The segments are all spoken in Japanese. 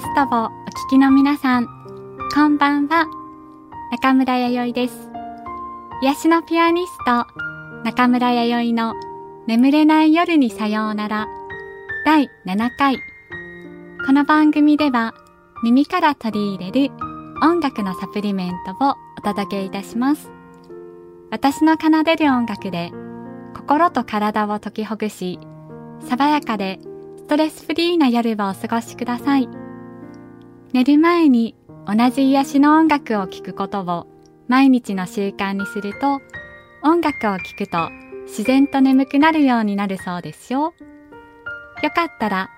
ャストをお聞きの皆さん、こんばんは。中村弥生です。癒しのピアニスト、中村弥生の眠れない夜にさようなら、第7回。この番組では、耳から取り入れる音楽のサプリメントをお届けいたします。私の奏でる音楽で、心と体を解きほぐし、爽やかでストレスフリーな夜をお過ごしください。寝る前に同じ癒しの音楽を聴くことを毎日の習慣にすると音楽を聴くと自然と眠くなるようになるそうですよ。よかったら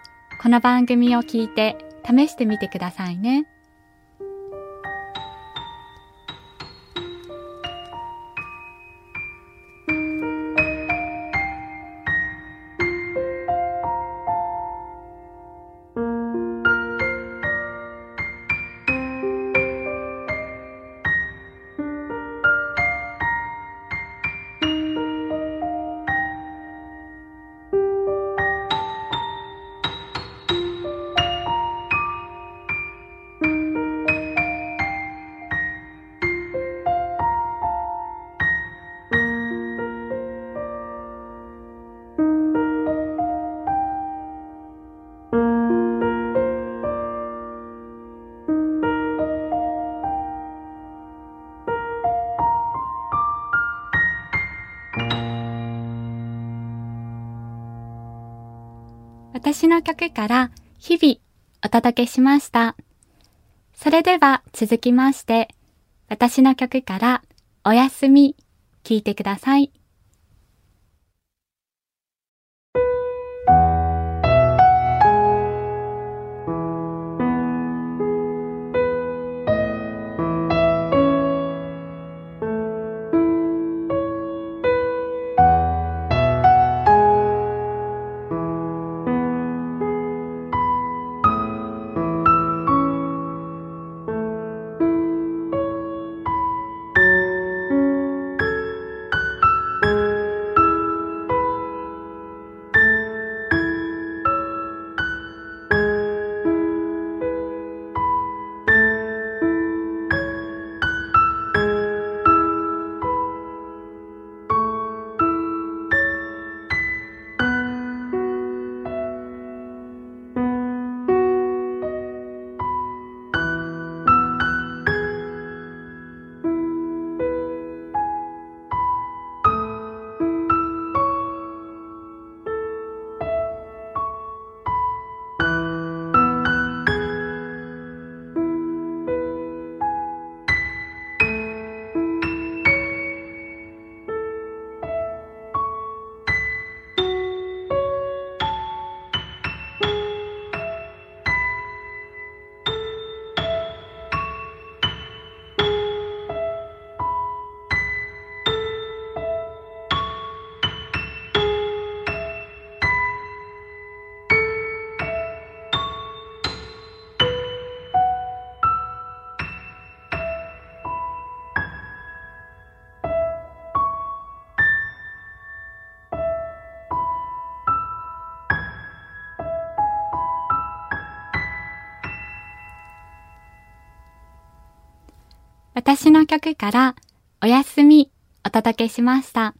この番組を聴いて試してみてくださいね。私の曲から日々お届けしました。それでは続きまして、私の曲からおやすみ聴いてください。私の曲からおやすみお届けしました。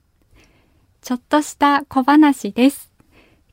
ちょっとした小話です。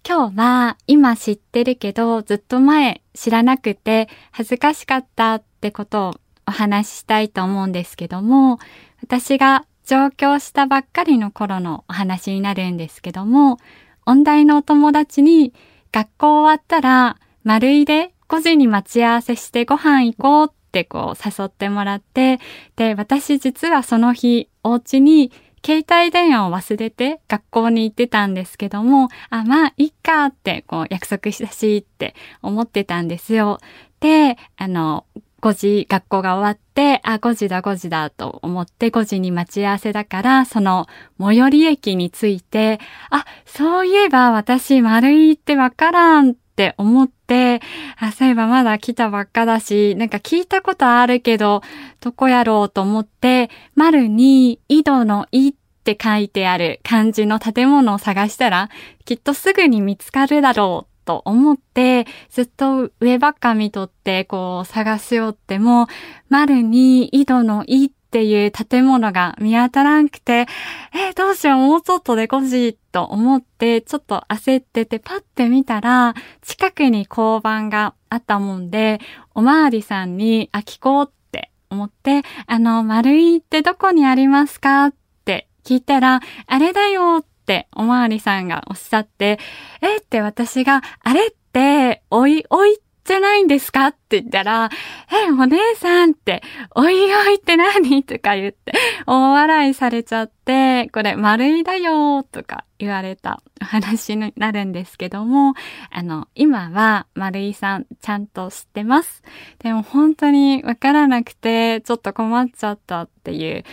今日は今知ってるけどずっと前知らなくて恥ずかしかったってことをお話ししたいと思うんですけども、私が上京したばっかりの頃のお話になるんですけども、音大のお友達に学校終わったら丸いで5時に待ち合わせしてご飯行こうってこう誘ってもらって、で、私実はその日、お家に携帯電話を忘れて学校に行ってたんですけども、あ、まあ、いっかってこう約束したしって思ってたんですよ。で、あの、5時学校が終わって、あ、5時だ5時だと思って5時に待ち合わせだから、その最寄り駅に着いて、あ、そういえば私丸いってわからんっって思って、あ、そういえばまだ来たばっかだし、なんか聞いたことあるけど、どこやろうと思って、丸に井戸の井って書いてある漢字の建物を探したら、きっとすぐに見つかるだろうと思って、ずっと上ばっか見とって、こう探しよっても、丸に井戸の井ってっていう建物が見当たらんくて、えー、どうしよう、もうちょっとでこしいと思って、ちょっと焦ってて、パッて見たら、近くに交番があったもんで、おまわりさんに、あ、聞こうって思って、あの、丸いってどこにありますかって聞いたら、あれだよっておまわりさんがおっしゃって、えって私が、あれって、おい、おいってじゃないんですか？って言ったら、え、お姉さんって、おいおいって何？とか言って、大笑いされちゃって、これ丸いだよとか言われた話になるんですけども、あの、今は丸井さんちゃんと知ってます。でも本当にわからなくて、ちょっと困っちゃったっていう、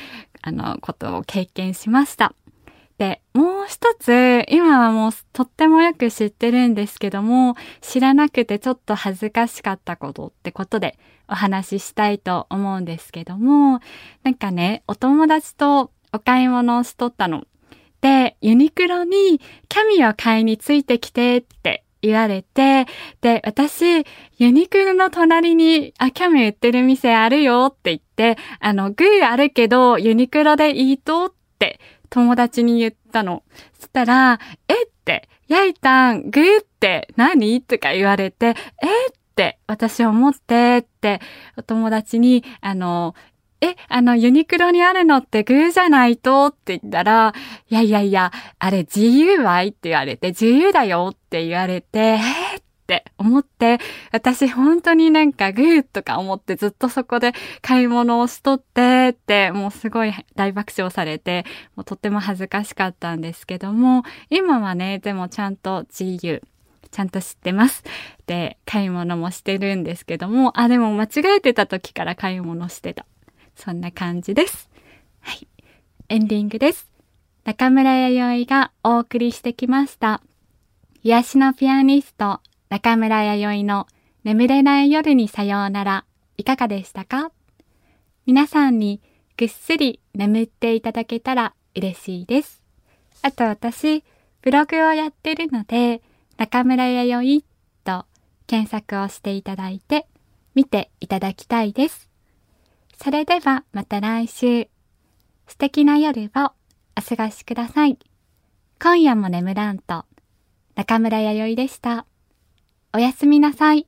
あの、ことを経験しました。で、もう一つ、今はもうとってもよく知ってるんですけども、知らなくてちょっと恥ずかしかったことってことでお話ししたいと思うんですけども、なんかね、お友達とお買い物をしとったの。で、ユニクロにキャミを買いについてきてって言われて、で、私、ユニクロの隣に、あ、キャミ売ってる店あるよって言って、あの、グーあるけど、ユニクロでいいとって友達に言ったの。そしたら、えって、やいたん、グーって何？とか言われて、えって私思ってって、お友達に、あの、え、あの、ユニクロにあるのってグーじゃないと？って言ったら、いやいやいや、あれ GUI って言われて、自由だよって言われて、えー、って思って、私本当になんかグーとか思ってずっとそこで買い物をしとってって、もうすごい大爆笑されて、もうとっても恥ずかしかったんですけども、今はね、でもちゃんと GU、ちゃんと知ってます。で、買い物もしてるんですけども、あ、でも間違えてた時から買い物してた。そんな感じです。はい。エンディングです。中村弥生がお送りしてきました。癒しのピアニスト、中村弥生の眠れない夜にさようなら、いかがでしたか？皆さんにぐっすり眠っていただけたら嬉しいです。あと私、ブログをやってるので、中村弥生と検索をしていただいて、見ていただきたいです。それではまた来週。素敵な夜をお過ごしください。今夜も眠らんと、中村弥生でした。おやすみなさい。